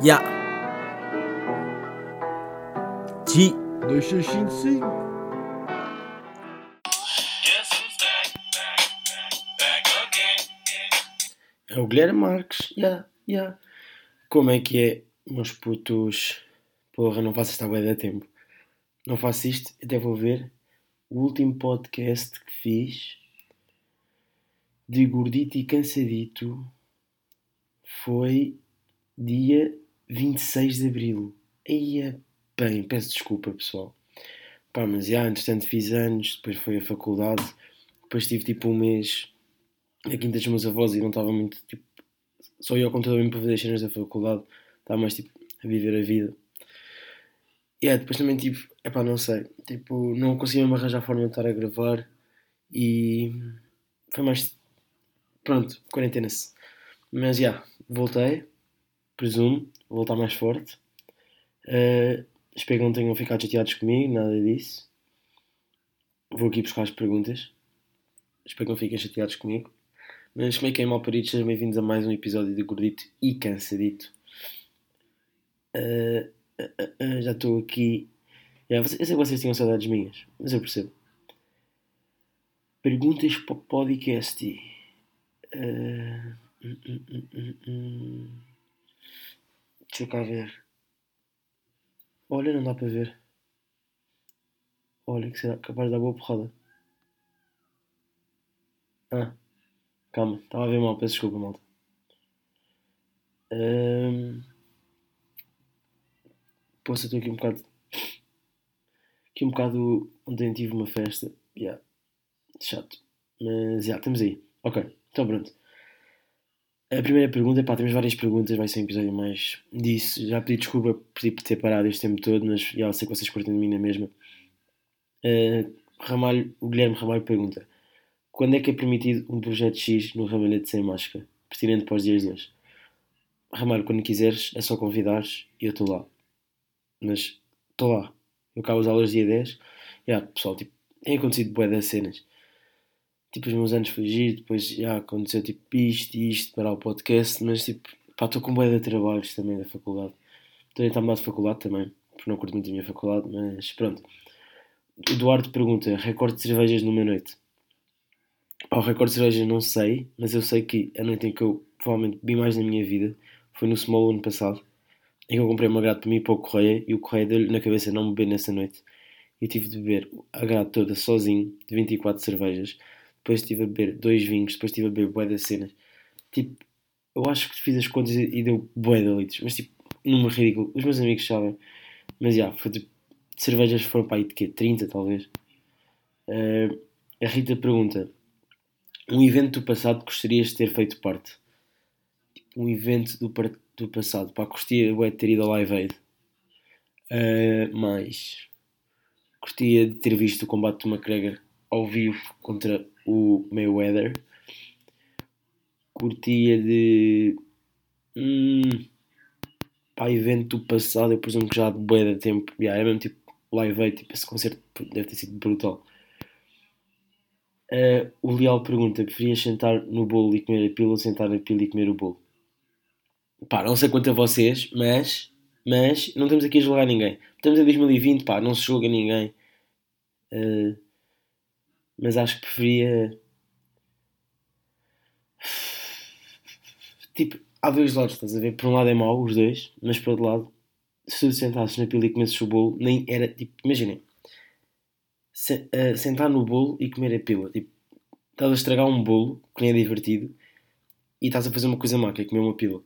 Ya. G. 2655. É o Guilherme Marques. Ya, ya. Como é que é, meus putos? Porra, não faço esta bué de tempo. Não faço isto, até vou ver. O último podcast que fiz de gordito e cansadito foi dia 26 de Abril. Eia, bem, peço desculpa pessoal. Pá, mas já, entretanto fiz anos, depois foi a faculdade, depois tive tipo um mês na quinta dos meus avós e não estava muito, tipo, só ia ao computador mesmo para fazer as cenas da faculdade, estava mais tipo a viver a vida. E yeah, depois também tipo, epá, não sei, tipo, não conseguia me arranjar forma de estar a gravar e foi mais, pronto, quarentena-se. Mas já, yeah, voltei, presumo, vou voltar mais forte. Uh, espero que não tenham ficado chateados comigo, nada disso. Vou aqui buscar as perguntas. Espero que não fiquem chateados comigo. Mas como é que é, malparidos? Sejam bem-vindos a mais um episódio de Gordito e Cansadito. Uh, uh, uh, já estou aqui. Yeah, eu sei que vocês tinham saudades minhas, mas eu percebo. Perguntas para o podcast. Hum, hum, hum, Deixa eu cá ver. Olha, não dá para ver. Olha, que será capaz de dar boa porrada. Ah, calma, estava a ver mal, peço desculpa, malta. Um... Posso, estou aqui um bocado. Aqui um bocado. Ontem tive uma festa. Yeah. Chato. Mas já, yeah, estamos aí. Ok, então pronto. A primeira pergunta, pá, temos várias perguntas, vai ser um episódio mais disso. Já pedi desculpa por ter parado este tempo todo, mas já sei que vocês curtem de mim na mesma. Uh, Ramalho, o Guilherme Ramalho pergunta: Quando é que é permitido um projeto X no Ramalhete sem máscara? Pertinente para os dias de hoje. Ramalho, quando quiseres, é só convidares e eu estou lá. Mas estou lá. Eu acabo as aulas dia 10. Yeah, pessoal, tipo, tem acontecido boé das cenas tipo, os meus anos fugir, depois já aconteceu tipo isto e isto para o podcast, mas tipo, pá, estou com boia de trabalhos também da faculdade. Estou a tentar mudar de faculdade também, porque não curto muito a minha faculdade, mas pronto. O Eduardo pergunta: recorde de cervejas numa noite? Pá, o recorde de cervejas não sei, mas eu sei que a noite em que eu provavelmente bebi mais na minha vida foi no Small ano passado, em que eu comprei uma grade para mim e para o Correia, e o Correia deu-lhe na cabeça não beber nessa noite. E tive de beber a grade toda sozinho, de 24 cervejas depois estive a beber dois vinhos, depois estive a beber bué das cenas. Tipo, eu acho que fiz as contas e, deu bué de litros, mas tipo, número ridículo. Os meus amigos sabem. Mas já, yeah, foi tipo, cervejas foram para aí de quê? 30 talvez. Uh, a Rita pergunta: Um evento do passado gostarias de ter feito parte? Um evento do, do passado, pá, gostaria de ter ido ao Live Aid. Uh, mas gostaria de ter visto o combate do McGregor ao vivo contra o Mayweather. Curtia de. Hum, pá, evento do passado, eu presumo que já de boa de tempo. Yeah, era mesmo tipo live aid, tipo, esse concerto deve ter sido brutal. Uh, o Leal pergunta: preferias sentar no bolo e comer a pila ou sentar na pila e comer o bolo? Pá, não sei quanto a vocês, mas, mas não estamos aqui a julgar ninguém. Estamos em 2020, pá, não se julga ninguém. Uh, mas acho que preferia. Tipo, há dois lados, estás a ver? Por um lado é mau, os dois, mas por outro lado, se tu sentasses na pila e comesses o bolo, nem era tipo, imaginem, se, uh, sentar no bolo e comer a pila, tipo, estás a estragar um bolo, que nem é divertido, e estás a fazer uma coisa má, que é comer uma pila.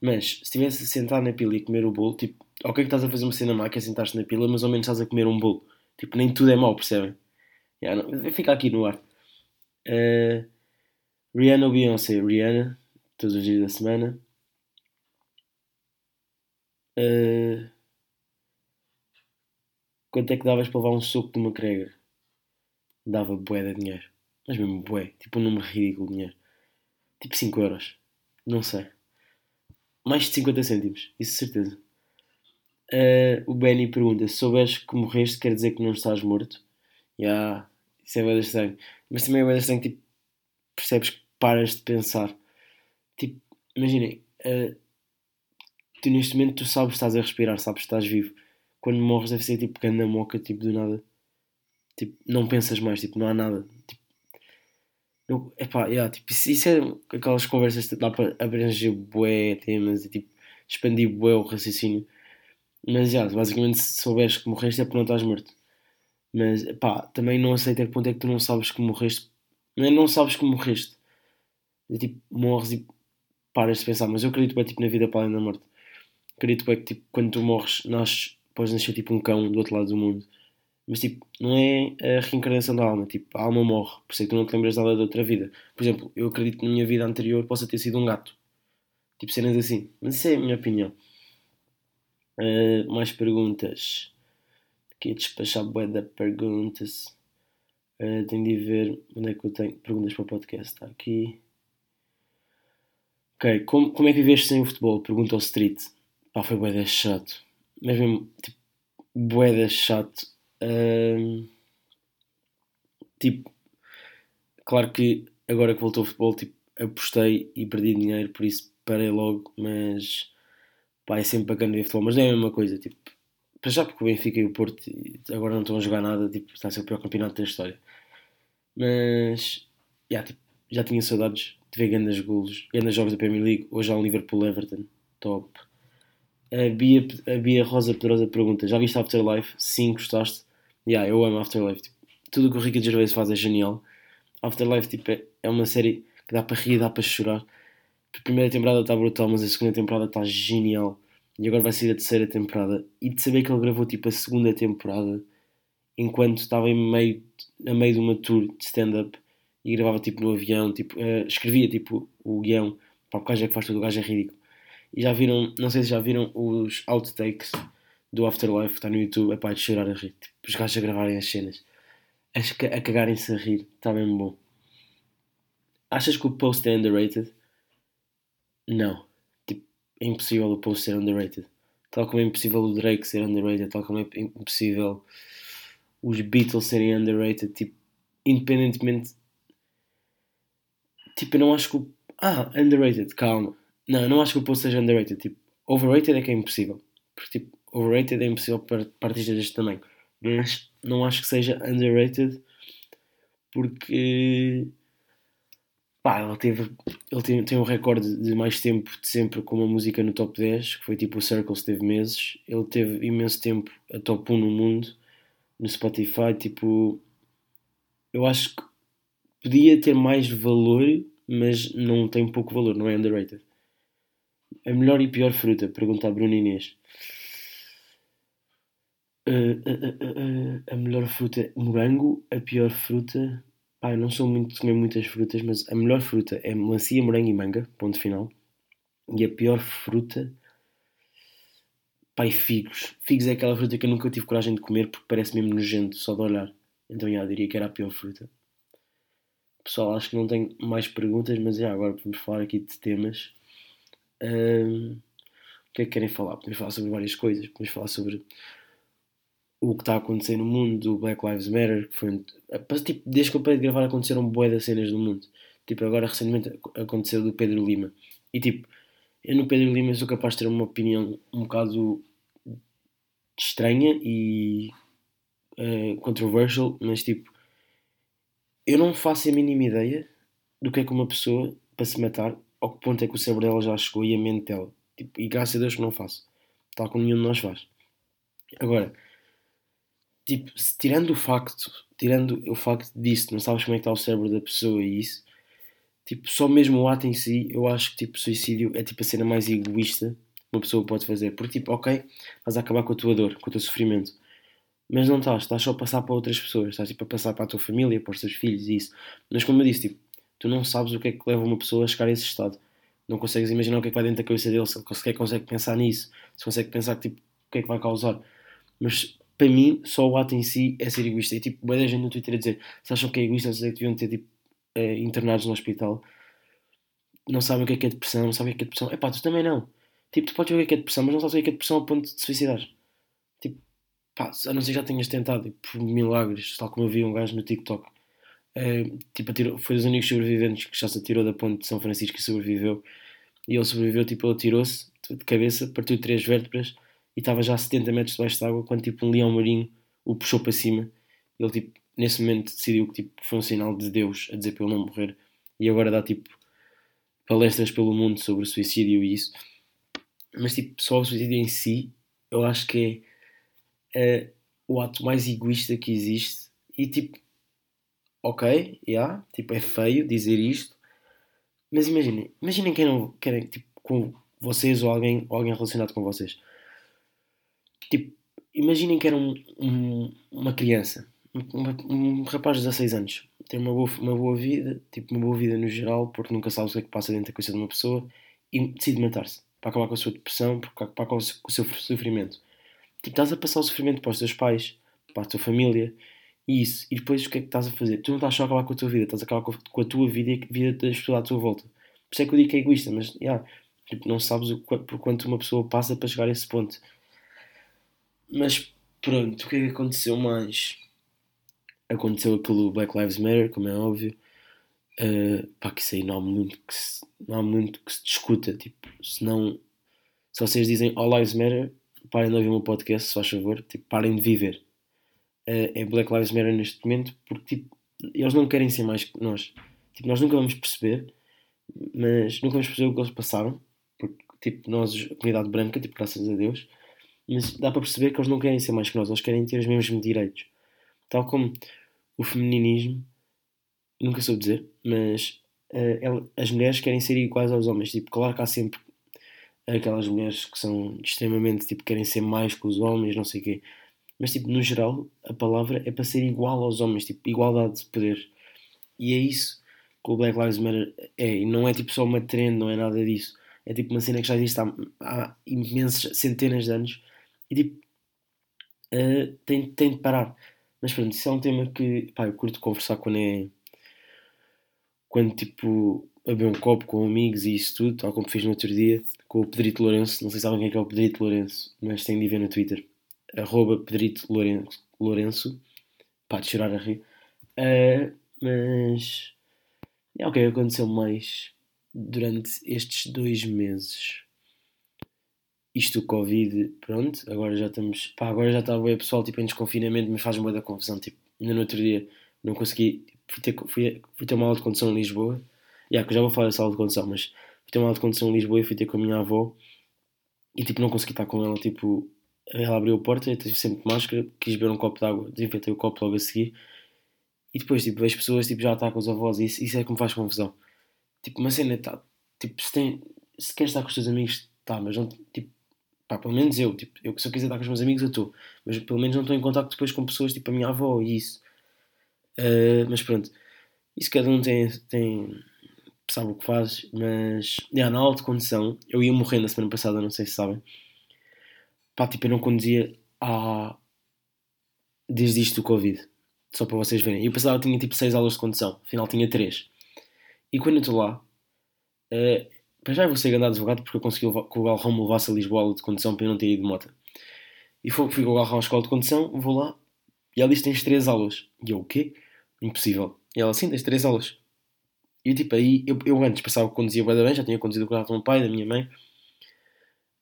Mas se estivesse a sentar na pila e comer o bolo, tipo, ok que estás a fazer uma cena má, que é sentar-te na pila, mas ao menos estás a comer um bolo. Tipo, nem tudo é mau, percebem? Yeah, fica aqui no ar. Uh, Rihanna ou Beyoncé? Rihanna, todos os dias da semana. Uh, quanto é que davas para levar um soco de uma McGregor? Dava bué de dinheiro. Mas mesmo bué. Tipo um número ridículo de dinheiro. Tipo 5 euros. Não sei. Mais de 50 cêntimos. Isso certeza. Uh, o Benny pergunta: se souberes que morreste, quer dizer que não estás morto? Yeah. Isso é bem estranho. Mas também é bem estranho, tipo, percebes que paras de pensar. Tipo, imaginem, uh, tu neste momento tu sabes que estás a respirar, sabes que estás vivo. Quando morres deve ser tipo ganda moca, tipo do nada. Tipo, não pensas mais, tipo, não há nada. Tipo, não, epá, yeah, tipo, isso, isso é aquelas conversas que dá para abranger bué temas e tipo, expandir bué o raciocínio. Mas já, yeah, basicamente se souberes que morreste é porque não estás morto. Mas pá, também não aceito a que ponto é que tu não sabes que morreste. Não, não sabes que morreste. É, tipo, morres e paras de pensar. Mas eu acredito bem tipo, na vida para além da morte. Acredito bem que tipo, quando tu morres, nasces, podes nascer tipo um cão do outro lado do mundo. Mas tipo, não é a reencarnação da alma. Tipo, a alma morre. Por isso é que tu não te lembras nada da outra vida. Por exemplo, eu acredito que na minha vida anterior possa ter sido um gato. Tipo, cenas assim. Mas isso é a minha opinião. Uh, mais perguntas aqui a despachar bué de perguntas. Uh, tenho de ver onde é que eu tenho perguntas para o podcast. Está aqui. Ok, como, como é que viveste sem o futebol? Pergunta ao Street. Pá, foi bué de chato. Mas mesmo, tipo, bué de chato. Uh, tipo, claro que agora que voltou o futebol, tipo, apostei e perdi dinheiro, por isso parei logo, mas pá, é sempre bacana ver futebol, mas não é a mesma coisa, tipo, para já porque o Benfica e o Porto agora não estão a jogar nada, tipo, está a ser o pior campeonato da história. Mas yeah, tipo, já tinha saudades de ver grandes golos, grandes jogos da Premier League, hoje há um Liverpool Everton, top. A Bia, a Bia Rosa Pedrosa pergunta: Já viste Afterlife? Sim, gostaste? Yeah, eu amo Afterlife. Tipo, tudo o que o Ricky Gervais faz é genial. Afterlife tipo, é, é uma série que dá para rir, dá para chorar. A primeira temporada está brutal, mas a segunda temporada está genial e agora vai sair a terceira temporada. E de saber que ele gravou tipo a segunda temporada enquanto estava em meio, a meio de uma tour de stand-up e gravava tipo no avião, tipo, uh, escrevia tipo o guião, para o gajo é que faz tudo, o gajo é ridículo. E já viram, não sei se já viram os outtakes do Afterlife está no YouTube, é para de chorar a rir, tipo, os gajos a gravarem as cenas, a, a cagarem-se a rir, está bem bom. Achas que o post é underrated? Não é impossível o Post ser underrated. Tal como é impossível o Drake ser underrated, tal como é impossível os Beatles serem underrated, tipo, independentemente. Tipo, eu não acho que o. Ah, underrated, calma. Não, eu não acho que o Post seja underrated. Tipo, overrated é que é impossível. Porque, tipo, overrated é impossível para, para artistas deste tamanho. Mas não acho que seja underrated porque Pá, ele teve. Ele tem, tem um recorde de mais tempo de sempre com uma música no top 10, que foi tipo o Circles, teve meses. Ele teve imenso tempo a top 1 no mundo, no Spotify. Tipo, eu acho que podia ter mais valor, mas não tem pouco valor, não é underrated. A melhor e pior fruta? Pergunta a Bruno Inês. Uh, uh, uh, a melhor fruta morango, a pior fruta Pá, eu não sou muito de comer muitas frutas, mas a melhor fruta é melancia, morango e manga, ponto final. E a pior fruta. Pai, figos. Figos é aquela fruta que eu nunca tive coragem de comer porque parece mesmo nojento só de olhar. Então, já, diria que era a pior fruta. Pessoal, acho que não tenho mais perguntas, mas já, agora vamos falar aqui de temas. Um, o que é que querem falar? Podemos falar sobre várias coisas. Podemos falar sobre o que está a acontecer no mundo do Black Lives Matter, que foi tipo, desde que eu parei de gravar aconteceram bué das cenas do mundo. Tipo, agora recentemente aconteceu do Pedro Lima. E tipo, eu no Pedro Lima sou capaz de ter uma opinião um bocado estranha e uh, controversial, mas tipo, eu não faço a mínima ideia do que é que uma pessoa para se matar, ao que ponto é que o cérebro dela já chegou e a mente dela. Tipo, e graças a Deus que não faço. Tal como nenhum de nós faz. Agora, tipo, tirando o facto, tirando o facto disso, não sabes como é que está o cérebro da pessoa e isso, tipo, só mesmo o ato em si, eu acho que tipo, suicídio é tipo a cena mais egoísta que uma pessoa pode fazer. Porque tipo, ok, vais acabar com a tua dor, com o teu sofrimento. Mas não estás, estás só a passar para outras pessoas, estás tipo a passar para a tua família, para os teus filhos e isso. Mas como eu disse, tipo, tu não sabes o que é que leva uma pessoa a chegar a esse estado. Não consegues imaginar o que é que vai dentro da cabeça dele, se ele consegue, consegue pensar nisso, se consegue pensar tipo, o que é que vai causar. Mas para mim, só o ato em si é ser egoísta. E tipo, boa gente no Twitter a dizer se acham que é egoísta, vocês é que deviam ter tipo, eh, internados no hospital. Não sabem o que é que é depressão, não sabem o que é, que é depressão. É pá, tu também não. Tipo, tu podes ver o que é, que é depressão, mas não sabes o que é, que é depressão a ponto de te suicidar. Tipo, pá, a não ser que já tenhas tentado, tipo, por milagres, tal como eu vi um gajo no TikTok. Uh, tipo, atirou, foi dos únicos sobreviventes que já se atirou da ponte de São Francisco e sobreviveu. E ele sobreviveu, tipo, ele atirou-se, de cabeça, partiu três vértebras e estava já a 70 metros debaixo de água quando tipo um leão marinho o puxou para cima. Ele tipo, nesse momento decidiu que tipo, foi um sinal de Deus a dizer para ele não morrer e agora dá tipo palestras pelo mundo sobre suicídio e isso. Mas tipo, só o suicídio em si, eu acho que é, o ato mais egoísta que existe e tipo, ok, yeah, tipo, é feio dizer isto, mas imaginem, imaginem quem não querem, tipo, com vocês ou alguém, ou alguém relacionado com vocês. Tipo, imaginem que era um, um, uma criança, um, um, rapaz de 16 anos, tem uma boa, uma boa vida, tipo, uma boa vida no geral, porque nunca sabe o que é que passa dentro da cabeça de uma pessoa, e decide matar-se, para acabar com a sua depressão, para acabar com o seu sofrimento. Tipo, estás a passar o sofrimento para os teus pais, para a tua família, e isso. E depois o que é que estás a fazer? Tu não estás só a acabar com a tua vida, estás a acabar com a tua vida e a vida das pessoas à tua volta. Por isso é que eu digo que é egoísta, mas yeah, tipo, não sabes o, por quanto uma pessoa passa para chegar a esse ponto. Mas pronto, o que é que aconteceu mais? Aconteceu aquilo Black Lives Matter, como é óbvio. Uh, pá, que isso aí não há muito que se, não há muito que se discuta. Tipo, se não. Se vocês dizem All Lives Matter, parem de ouvir o meu podcast, se faz favor. Tipo, parem de viver uh, é Black Lives Matter neste momento, porque tipo, eles não querem ser mais que nós. Tipo, nós nunca vamos perceber, mas nunca vamos perceber o que eles passaram, porque tipo, nós, a comunidade branca, tipo, graças a Deus, mas dá para perceber que eles não querem ser mais que nós, eles querem ter os mesmos direitos. Tal como o feminismo, nunca soube dizer, mas uh, ela, as mulheres querem ser iguais aos homens. Tipo, claro que há sempre aquelas mulheres que são extremamente, tipo, querem ser mais que os homens, não sei o quê. Mas, tipo, no geral, a palavra é para ser igual aos homens, tipo, igualdade de poder. E é isso que o Black Lives Matter é. E não é, tipo, só uma trend, não é nada disso. É, tipo, uma cena que já existe há, há imensas, centenas de anos. E, tipo, uh, tem, tem de parar. Mas, pronto, isso é um tema que, pá, eu curto conversar quando é... Quando, tipo, beber um copo com amigos e isso tudo, tal como fiz no outro dia, com o Pedrito Lourenço. Não sei se sabem quem é, que é o Pedrito Lourenço, mas têm de ver no Twitter arroba Pedrito Lourenço, Lourenço pá, de chorar a rir. Uh, mas é o que aconteceu mais durante estes dois meses. Isto o Covid, pronto, agora já estamos. Pá, agora já está o pessoal tipo, em desconfinamento, mas faz-me da confusão. Tipo, ainda no outro dia não consegui. Fui ter, fui, fui ter uma aula de condução em Lisboa. Yeah, que já vou falar dessa aula de condução, mas fui ter uma aula de condução em Lisboa e fui ter com a minha avó e tipo não consegui estar com ela tipo ela abriu a porta, eu tive sempre máscara, quis beber um copo de água, desinfetei o copo logo a seguir. E depois, tipo, vejo pessoas, tipo, já está com os avós e isso, isso é que me faz confusão. Tipo, uma cena, tá, tipo, se, tem, se queres estar com os teus amigos, tá, mas não, tipo, pá, pelo menos eu, tipo, eu, se eu quiser estar com os meus amigos, eu estou. Mas pelo menos não estou em contato depois com pessoas, tipo, a minha avó e isso. Uh, mas pronto, isso cada um tem, tem, sabe o que faz, mas, yeah, na alta condição, eu ia morrendo na semana passada, não sei se sabem Pá, tipo, eu não conduzia há... desde isto do Covid. Só para vocês verem. Eu pensava que tinha tipo 6 aulas de condução. Afinal tinha 3. E quando eu estou lá... Uh, para já eu vou ser andar advogado porque eu consegui que o Galrão me levasse a Lisboa aula de condução para eu não ter ido de moto. E fui, fui com o Galrão à escola de condução, vou lá e ela diz tens 3 aulas. E eu, o quê? Impossível. E ela, sim, tens 3 aulas. E eu, tipo, aí, eu, eu antes pensava que conduzia bem, já tinha conduzido o carro do meu pai, da minha mãe.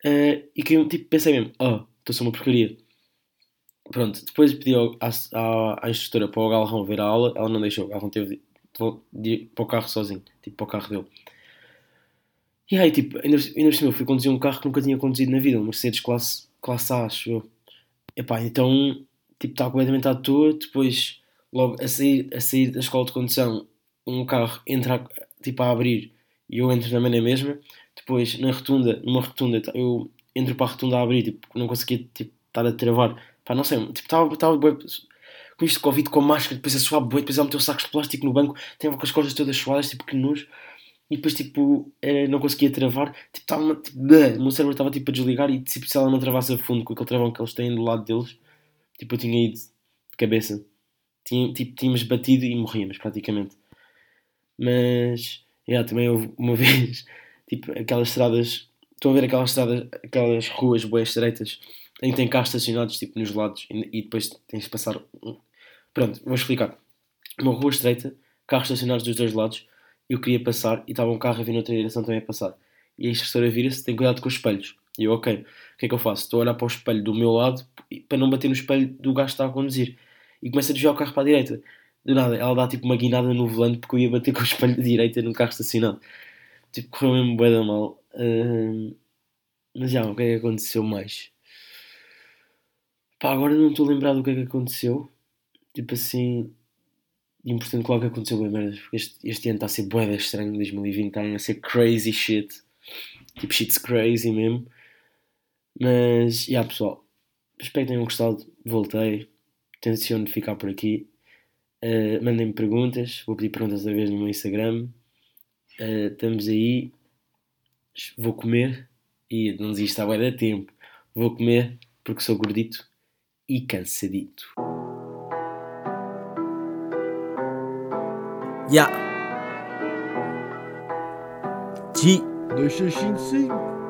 Uh, e que eu tipo, pensei mesmo, oh, estou ser uma porcaria. Pronto, depois pedi à, à, instrutora para o Galrão ver a aula, ela não deixou, o Galrão teve de, de, de, para o carro sozinho, tipo para o carro dele. E aí, tipo, ainda, ainda por cima eu fui conduzir um carro que nunca tinha conduzido na vida, um Mercedes classe, classe A, acho eu. Epá, então, tipo, estava completamente à toa, depois, logo a sair, a sair da escola de condução, um carro entra, tipo, a abrir e eu entro na mesma, depois, na rotunda, numa rotunda, eu entro para a rotunda a abrir, tipo, não conseguia tipo, estar a travar. Pá, não sei, tipo, estava, estava com isto de Covid, com a máscara, depois a suar boi, depois ela meteu sacos de plástico no banco, estava com as costas todas suadas, tipo, que nojo. E depois, tipo, eh, não conseguia travar, tipo, estava, tipo, o meu cérebro estava, tipo, a desligar e, tipo, se ela não travasse a fundo com aquele travão que eles têm do lado deles, tipo, eu tinha ido de cabeça. Tinha, tipo, tínhamos batido e morríamos, praticamente. Mas, yeah, também houve uma vez tipo aquelas estradas, estão a ver aquelas estradas, aquelas ruas boas estreitas em que tem carros estacionados tipo nos lados e, e depois tens de passar. Pronto, vou explicar. Uma rua estreita, carros estacionados dos dois lados, eu queria passar e estava um carro a vir noutra direção também a passar. e a instrutora vira-se, tem cuidado com os espelhos. E eu, ok, o que é que eu faço? Estou a olhar para o espelho do meu lado para não bater no espelho do gajo que está a conduzir. E começa a desviar o carro para a direita. Do nada, ela dá tipo uma guinada no volante porque eu ia bater com o espelho da direita no carro estacionado. Tipo, correu mesmo bem da mal. Uh, mas já, o que é que aconteceu mais? Pá, agora não estou a lembrar do que é que aconteceu. Tipo assim, importante claro que aconteceu bem merdas. Porque este, este ano está a ser boeda estranho, 2020 está a ser crazy shit. Tipo, shit's crazy mesmo. Mas, já yeah, pessoal, espero que tenham gostado. Voltei. Tenciono ficar por aqui. Uh, Mandem-me perguntas. Vou pedir perguntas outra vez no meu Instagram. Uh, estamos aí. Vou comer. E não desisto há bem tempo. Vou comer porque sou gordito e cansadito. Ya. Yeah. G. 2655.